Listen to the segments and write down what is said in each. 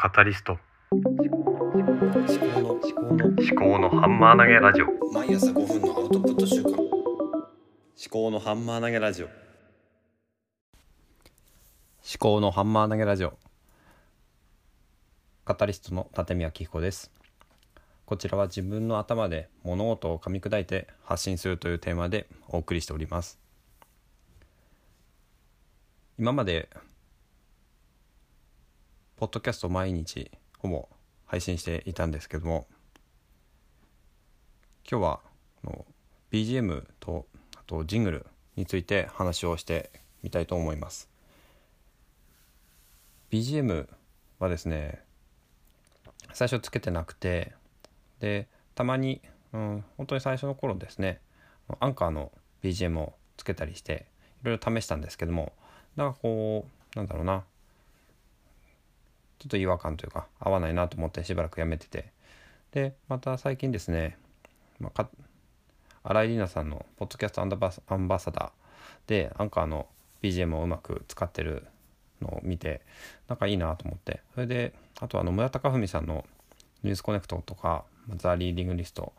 カタリスト。思考の思考の思考のハンマー投げラジオ。毎朝5分のアウトプット週間思考のハンマー投げラジオ。思考のハンマー投げラジオ。カタリストの立宮紀彦です。こちらは自分の頭で物事を噛み砕いて発信するというテーマでお送りしております。今までポッドキャスト毎日ほぼ配信していたんですけども今日はあの BGM とあとジングルについて話をしてみたいと思います。BGM はですね最初つけてなくてでたまに、うん、本当に最初の頃ですねアンカーの BGM をつけたりしていろいろ試したんですけどもなんかこうなんだろうなちょっと違和感というか合わないなと思ってしばらくやめてて。でまた最近ですね、まあ、新井里奈さんのポッドキャストアンバアンバサダーでアンカーの BGM をうまく使ってるのを見てなんかいいなと思って。それであとあの野村高文さんの「ニュースコネクト」とか「ザ・リーディングリスト」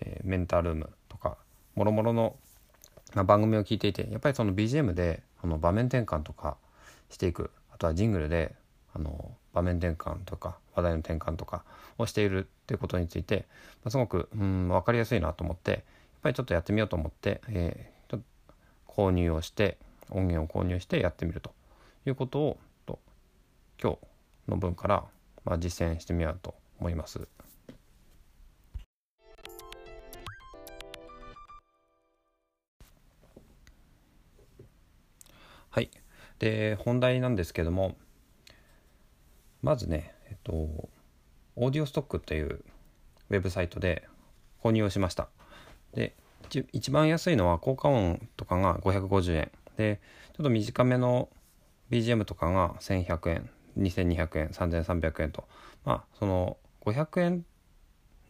えー、メンタールームとかもろもろの番組を聞いていてやっぱりその BGM であの場面転換とかしていくあとはジングルであの場面転換とか話題の転換とかをしているっていうことについて、まあ、すごくうん分かりやすいなと思ってやっぱりちょっとやってみようと思って、えー、ちょっと購入をして音源を購入してやってみるということをと今日の分から、まあ、実践してみようと思います。はい。で、本題なんですけども、まずね、えっと、オーディオストックというウェブサイトで購入をしました。で、一番安いのは効果音とかが550円。で、ちょっと短めの BGM とかが1100円、2200円、3300円と、まあ、その500円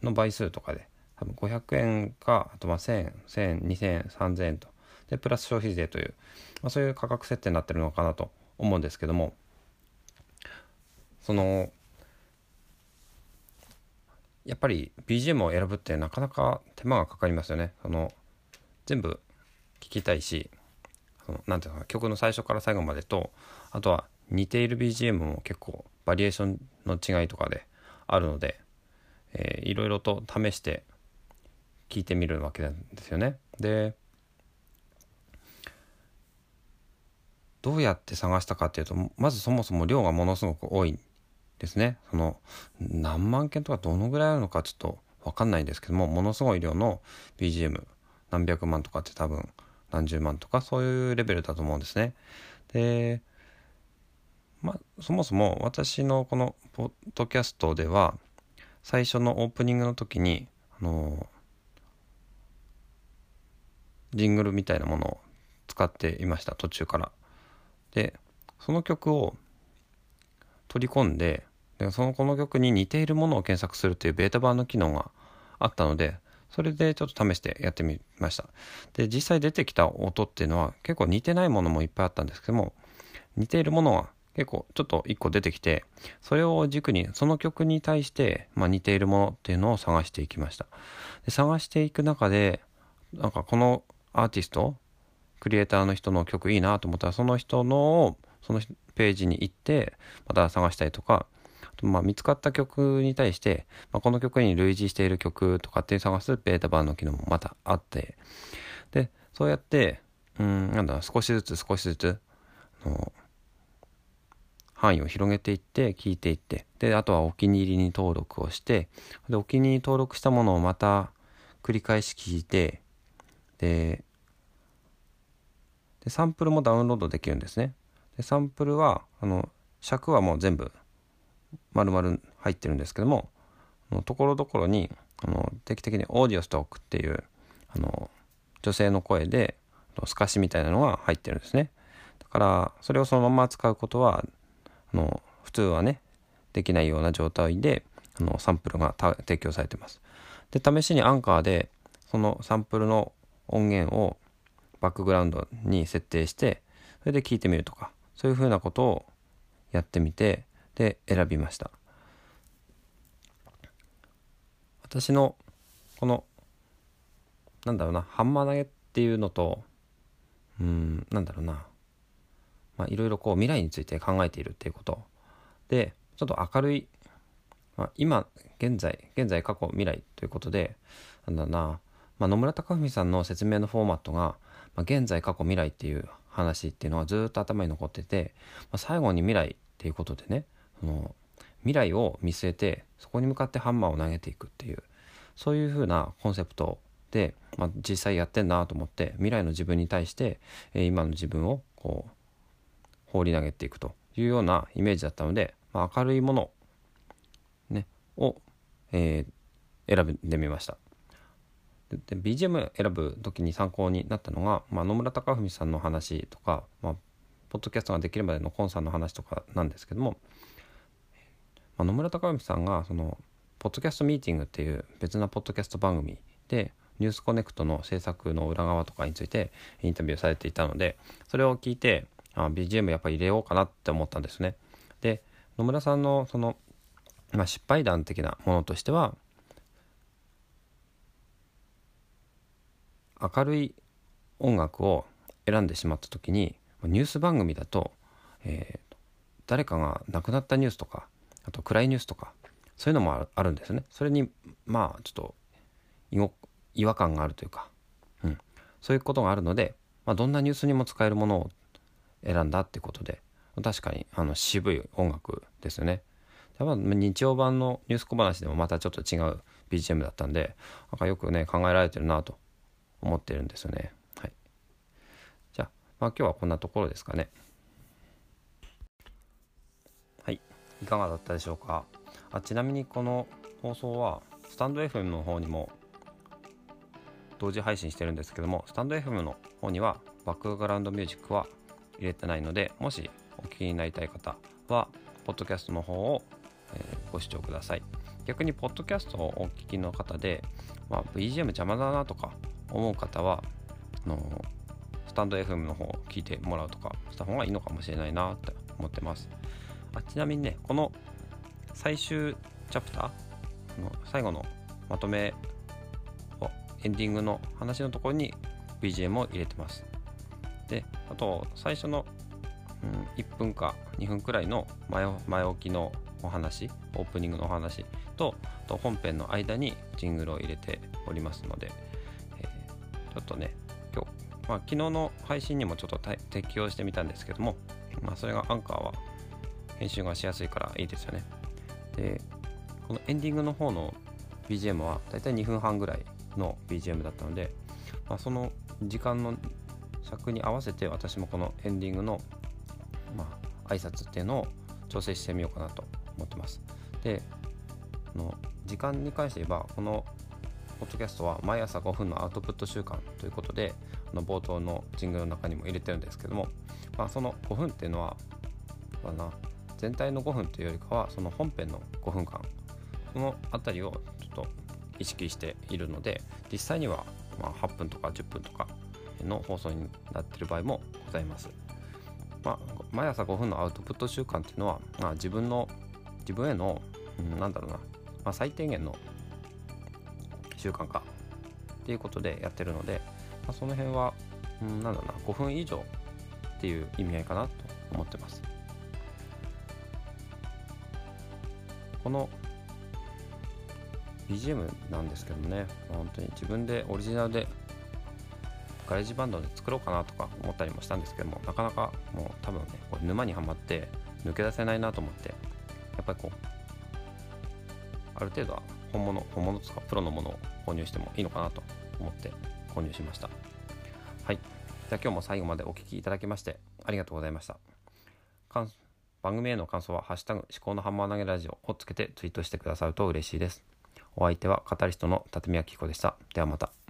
の倍数とかで、多分500円か、あとまあ1000、1000、2000、3000円と、で、プラス消費税という、まあ、そういう価格設定になってるのかなと思うんですけども、そのやっぱり BGM を選ぶってなかなか手間がかかりますよね。その全部聞きたいしそのなんていうか曲の最初から最後までとあとは似ている BGM も結構バリエーションの違いとかであるので、えー、いろいろと試して聞いてみるわけなんですよね。でどうやって探したかっていうとまずそもそも量がものすごく多いですねその何万件とかどのぐらいあるのかちょっと分かんないんですけどもものすごい量の BGM 何百万とかって多分何十万とかそういうレベルだと思うんですね。でまあそもそも私のこのポッドキャストでは最初のオープニングの時にあのジングルみたいなものを使っていました途中から。でその曲を取り込んででそのこの曲に似ているものを検索するというベータ版の機能があったのでそれでちょっと試してやってみました。で実際出てきた音っていうのは結構似てないものもいっぱいあったんですけども似ているものは結構ちょっと1個出てきてそれを軸にその曲に対して、まあ、似ているものっていうのを探していきました。で探していく中でなんかこのアーティストクリエイターの人の曲いいなと思ったらその人のそのページに行ってまた探したりとかまあ、見つかった曲に対して、まあ、この曲に類似している曲とかって探すベータ版の機能もまたあってでそうやってうんなんだ少しずつ少しずつあの範囲を広げていって聞いていってであとはお気に入りに登録をしてでお気に入り登録したものをまた繰り返し聞いてででサンプルもダウンロードできるんですね。でサンプルはあの尺はもう全部丸々入ってるんですけどもところどころにあの定期的にオーディオストックっていうあの女性の声で透かしみたいなのが入ってるんですね。だからそれをそのまま使うことはあの普通はねできないような状態であのサンプルが提供されてます。で試しにアンカーでそのサンプルの音源をバックグラウンドに設定してそれで聞いてみるとかそういうふうなことをやってみてで選びました。私のこのなんだろうなハンマー投げっていうのとうんなんだろうなまあいろいろこう未来について考えているっていうこと。でちょっと明るい、まあ、今現在現在過去未来ということでなんだろうな、まあ、野村貴文さんの説明のフォーマットが、まあ、現在過去未来っていう話っていうのはずっと頭に残ってて、まあ、最後に未来っていうことでねその未来を見据えてそこに向かってハンマーを投げていくっていうそういう風なコンセプトで、まあ、実際やってんなと思って未来の自分に対して、え、今の自分をこう放り投げていくというようなイメージだったので、まあ、明るいもの、ね、を、えー、選んでみました。で BGM 選ぶ時に参考になったのが、まあ、野村貴文さんの話とか、まあ、ポッドキャストができるまでのコンさんの話とかなんですけども、まあ、野村貴文さんがそのポッドキャストミーティングっていう別なポッドキャスト番組でニュースコネクトの制作の裏側とかについてインタビューされていたのでそれを聞いてあ BGM やっぱり入れようかなって思ったんですね。で野村さんのその、まあ、失敗談的なものとしては明るい音楽を選んでしまった時にニュース番組だと、えー、誰かが亡くなったニュースとかあと暗いニュースとかそういうのもあるんですね。それにまあちょっと違和感があるというか、うん、そういうことがあるので、まあ、どんなニュースにも使えるものを選んだってことで確かにあの渋い音楽ですよね。まあ、日曜版のニュース小話でもまたちょっと違う BGM だったんでなんかよくね考えられてるなと思ってるんですよね。はい、じゃあ、まあ、今日はこんなところですかね。はいいかがだったでしょうか？あちなみにこの放送はスタンド FM の方にも同時配信してるんですけどもスタンド FM の方にはバックグラウンドミュージックは入れてないのでもしお聞きになりたい方はポッドキャストの方を、え、ご視聴ください。逆にポッドキャストをお聞きの方で、まあ、BGM 邪魔だなとか思う方はあのスタンド FM の方を聞いてもらうとかした方がいいのかもしれないなって思ってます。あちなみにねこの最終チャプターの最後のまとめをエンディングの話のところに BGM を入れてます。であと最初の、うん、1分か2分くらいの前前置きのお話オープニングのお話とと本編の間にジングルを入れておりますので、えー、ちょっとね今日、まあ、昨日の配信にもちょっと適用してみたんですけども、まあ、それがアンカーは編集がしやすいからいいですよねでこのエンディングの方の BGM はだいたい2分半ぐらいの BGM だったので、まあ、その時間の尺に合わせて私もこのエンディングの、まあ、挨拶っていうのを調整してみようかなと思ってます。での時間に関して言えばこのポッドキャストは毎朝5分のアウトプット習慣ということであの冒頭のジングルの中にも入れてるんですけども、まあ、その5分っていうのは、まあ、な全体の5分というよりかはその本編の5分間その辺りをちょっと意識しているので実際にはま8分とか10分とかの放送になっている場合もございます。まあ、毎朝5分のアウトプット習慣っていうのは、まあ、自分の自分への、うん、なんだろうな、まあ、最低限の習慣化っていうことでやってるので、まあ、その辺は、うん、なんだろうな5分以上っていう意味合いかなと思ってます。この BGM なんですけどもね。本当に自分でオリジナルでガレージバンドで作ろうかなとか思ったりもしたんですけどもなかなかもう多分ねこれ沼にはまって抜け出せないなと思ってやっぱりこうある程度は本物本物とかプロのものを購入してもいいのかなと思って購入しました。はい。じゃあ今日も最後までお聴きいただきましてありがとうございました。番組への感想は「ハッシュタグ思考のハンマー投げラジオ」をつけてツイートしてくださると嬉しいです。お相手はカタリストの辰巳明彦でした。ではまた。